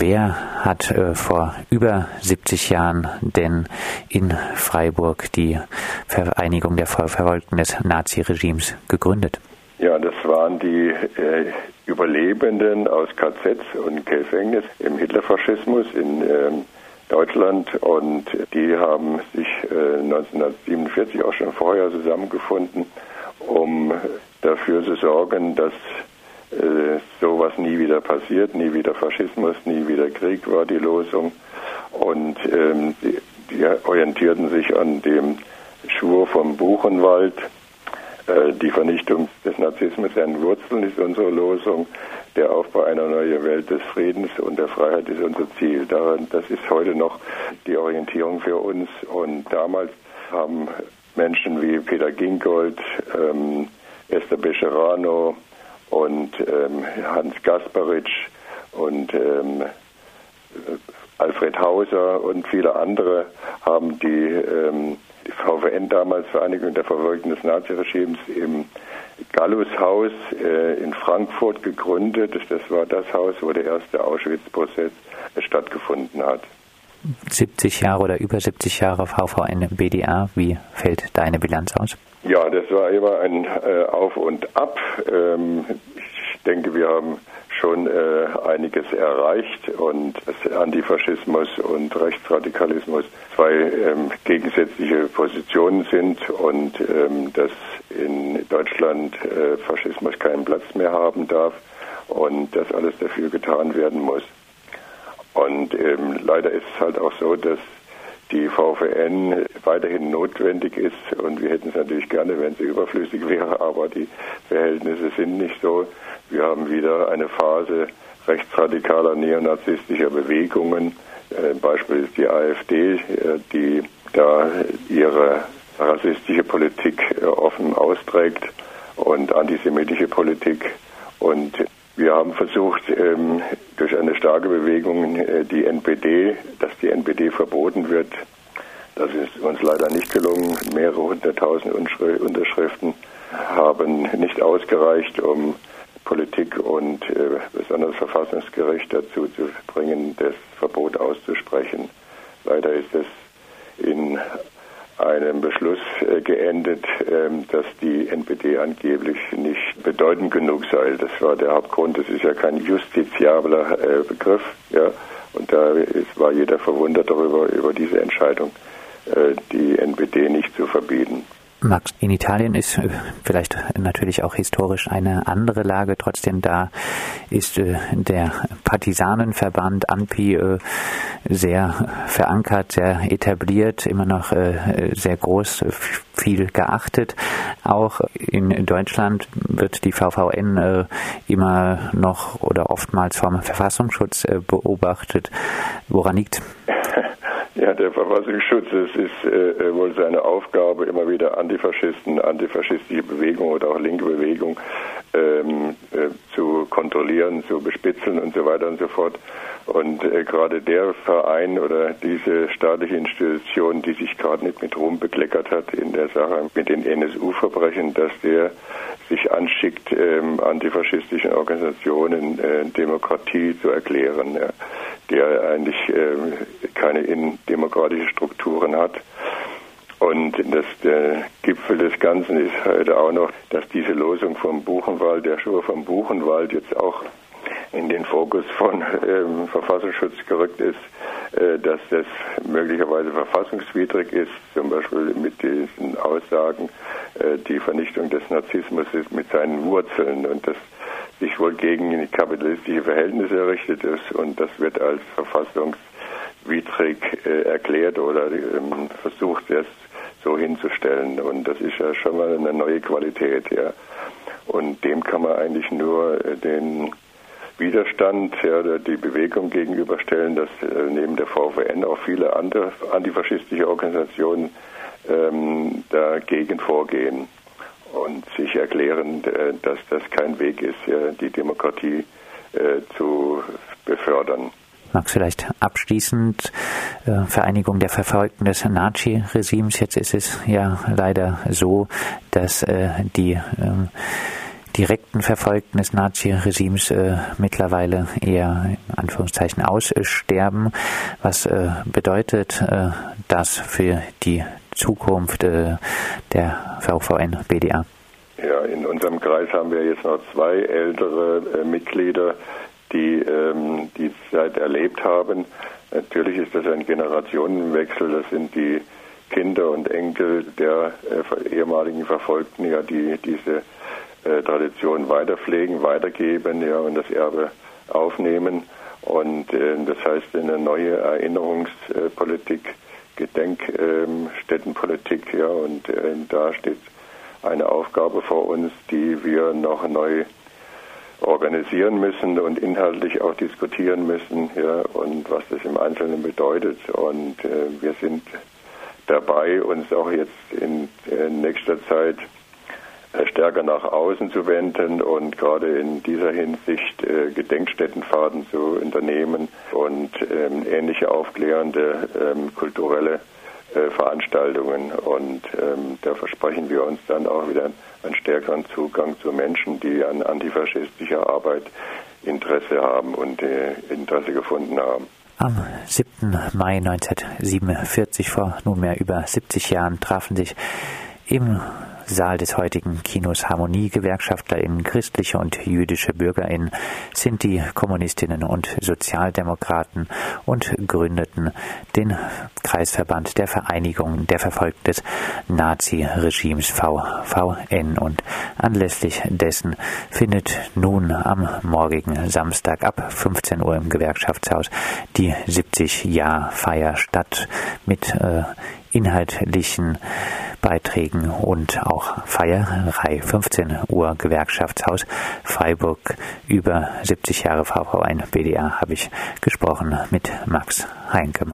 Wer hat äh, vor über 70 Jahren denn in Freiburg die Vereinigung der Verfolgten des Naziregimes gegründet? Ja, das waren die äh, Überlebenden aus KZs und Gefängnis im Hitlerfaschismus in ähm, Deutschland und die haben sich äh, 1947 auch schon vorher zusammengefunden, um dafür zu sorgen, dass äh, sowas nie wieder passiert, nie wieder Faschismus, nie wieder Krieg war die Losung. Und ähm, die, die orientierten sich an dem Schwur vom Buchenwald, äh, die Vernichtung des Nazismus seinen Wurzeln ist unsere Losung. Der Aufbau einer neuen Welt des Friedens und der Freiheit ist unser Ziel. Daran, das ist heute noch die Orientierung für uns. Und damals haben Menschen wie Peter Gingold, ähm, Esther Becherano und ähm, Hans Gasparitsch und ähm, Alfred Hauser und viele andere haben die ähm, die VVN damals, Vereinigung der Verfolgten des Naziregimes, im Gallushaus äh, in Frankfurt gegründet. Das war das Haus, wo der erste Auschwitz-Prozess stattgefunden hat. 70 Jahre oder über 70 Jahre VVN BDA, wie fällt deine Bilanz aus? Ja, das war immer ein äh, Auf und Ab. Ähm, denke, wir haben schon äh, einiges erreicht und Antifaschismus und Rechtsradikalismus zwei ähm, gegensätzliche Positionen sind und ähm, dass in Deutschland äh, Faschismus keinen Platz mehr haben darf und dass alles dafür getan werden muss. Und ähm, leider ist es halt auch so, dass die VVN weiterhin notwendig ist und wir hätten es natürlich gerne, wenn sie überflüssig wäre, aber die Verhältnisse sind nicht so. Wir haben wieder eine Phase rechtsradikaler neonazistischer Bewegungen. Äh, Beispiel ist die AfD, äh, die da ihre rassistische Politik äh, offen austrägt und antisemitische Politik. Und wir haben versucht, ähm, durch eine starke Bewegung äh, die NPD, dass die NPD verboten wird. Das ist uns leider nicht gelungen. Mehrere hunderttausend Unterschriften haben nicht ausgereicht, um Politik und äh, besonders Verfassungsgericht dazu zu bringen, das Verbot auszusprechen. Leider ist es in einem Beschluss äh, geendet, ähm, dass die NPD angeblich nicht bedeutend genug sei. Das war der Hauptgrund. Das ist ja kein justiziabler äh, Begriff. Ja. Und da war jeder verwundert darüber, über diese Entscheidung, äh, die NPD nicht zu verbieten. Max, in Italien ist äh, vielleicht natürlich auch historisch eine andere Lage. Trotzdem da ist äh, der Partisanenverband ANPI äh, sehr verankert, sehr etabliert, immer noch sehr groß, viel geachtet. Auch in Deutschland wird die VVN immer noch oder oftmals vom Verfassungsschutz beobachtet. Woran liegt? Ja, der Verfassungsschutz, es ist äh, äh, wohl seine Aufgabe, immer wieder Antifaschisten, antifaschistische Bewegungen oder auch linke Bewegungen ähm, äh, zu kontrollieren, zu bespitzeln und so weiter und so fort. Und äh, gerade der Verein oder diese staatliche Institution, die sich gerade nicht mit Ruhm bekleckert hat in der Sache mit den NSU-Verbrechen, dass der sich anschickt, ähm, antifaschistischen Organisationen äh, Demokratie zu erklären. Ja der eigentlich ähm, keine demokratische Strukturen hat. Und das, der Gipfel des Ganzen ist heute auch noch, dass diese Losung vom Buchenwald, der Schur vom Buchenwald jetzt auch in den Fokus von ähm, Verfassungsschutz gerückt ist, äh, dass das möglicherweise verfassungswidrig ist, zum Beispiel mit diesen Aussagen, äh, die Vernichtung des Narzissmus ist mit seinen Wurzeln und das sich wohl gegen kapitalistische Verhältnisse errichtet ist und das wird als verfassungswidrig äh, erklärt oder ähm, versucht es so hinzustellen und das ist ja schon mal eine neue Qualität, ja. Und dem kann man eigentlich nur äh, den Widerstand, ja, die Bewegung gegenüberstellen, dass äh, neben der VVN auch viele andere antifaschistische Organisationen ähm, dagegen vorgehen und sich erklären, äh, dass das kein Weg ist, die Demokratie äh, zu befördern. Max, vielleicht abschließend äh, Vereinigung der Verfolgten des Nazi-Regimes. Jetzt ist es ja leider so, dass die äh, direkten Verfolgten des Nazi-Regimes äh, mittlerweile eher in Anführungszeichen aussterben. Was äh, bedeutet äh, das für die Zukunft äh, der VVN BDA? Ja, in unserem Kreis haben wir jetzt noch zwei ältere äh, Mitglieder, die ähm, die Zeit erlebt haben. Natürlich ist das ein Generationenwechsel. Das sind die Kinder und Enkel der äh, ehemaligen Verfolgten, ja, die diese äh, Tradition weiterpflegen, weitergeben ja, und das Erbe aufnehmen. Und äh, das heißt, eine neue Erinnerungspolitik, Gedenkstättenpolitik, ja, und äh, da steht eine Aufgabe vor uns, die wir noch neu organisieren müssen und inhaltlich auch diskutieren müssen, ja, und was das im Einzelnen bedeutet. Und äh, wir sind dabei, uns auch jetzt in, in nächster Zeit äh, stärker nach außen zu wenden und gerade in dieser Hinsicht äh, Gedenkstättenfahrten zu unternehmen und ähm, ähnliche aufklärende ähm, kulturelle äh, Veranstaltungen. Und ähm, da versprechen wir uns dann auch wieder einen stärkeren Zugang zu Menschen, die an antifaschistischer Arbeit Interesse haben und äh, Interesse gefunden haben. Am 7. Mai 1947, vor nunmehr über 70 Jahren, trafen sich im Saal des heutigen Kinos HarmoniegewerkschaftlerInnen, christliche und jüdische BürgerInnen, Sinti, Kommunistinnen und Sozialdemokraten und gründeten den Kreisverband der Vereinigung der Verfolgten des Nazi-Regimes VVN und anlässlich dessen findet nun am morgigen Samstag ab 15 Uhr im Gewerkschaftshaus die 70-Jahr-Feier statt mit äh, inhaltlichen Beiträgen und auch Feierei. 15 Uhr Gewerkschaftshaus Freiburg über 70 Jahre VV1 BDA habe ich gesprochen mit Max Heinke.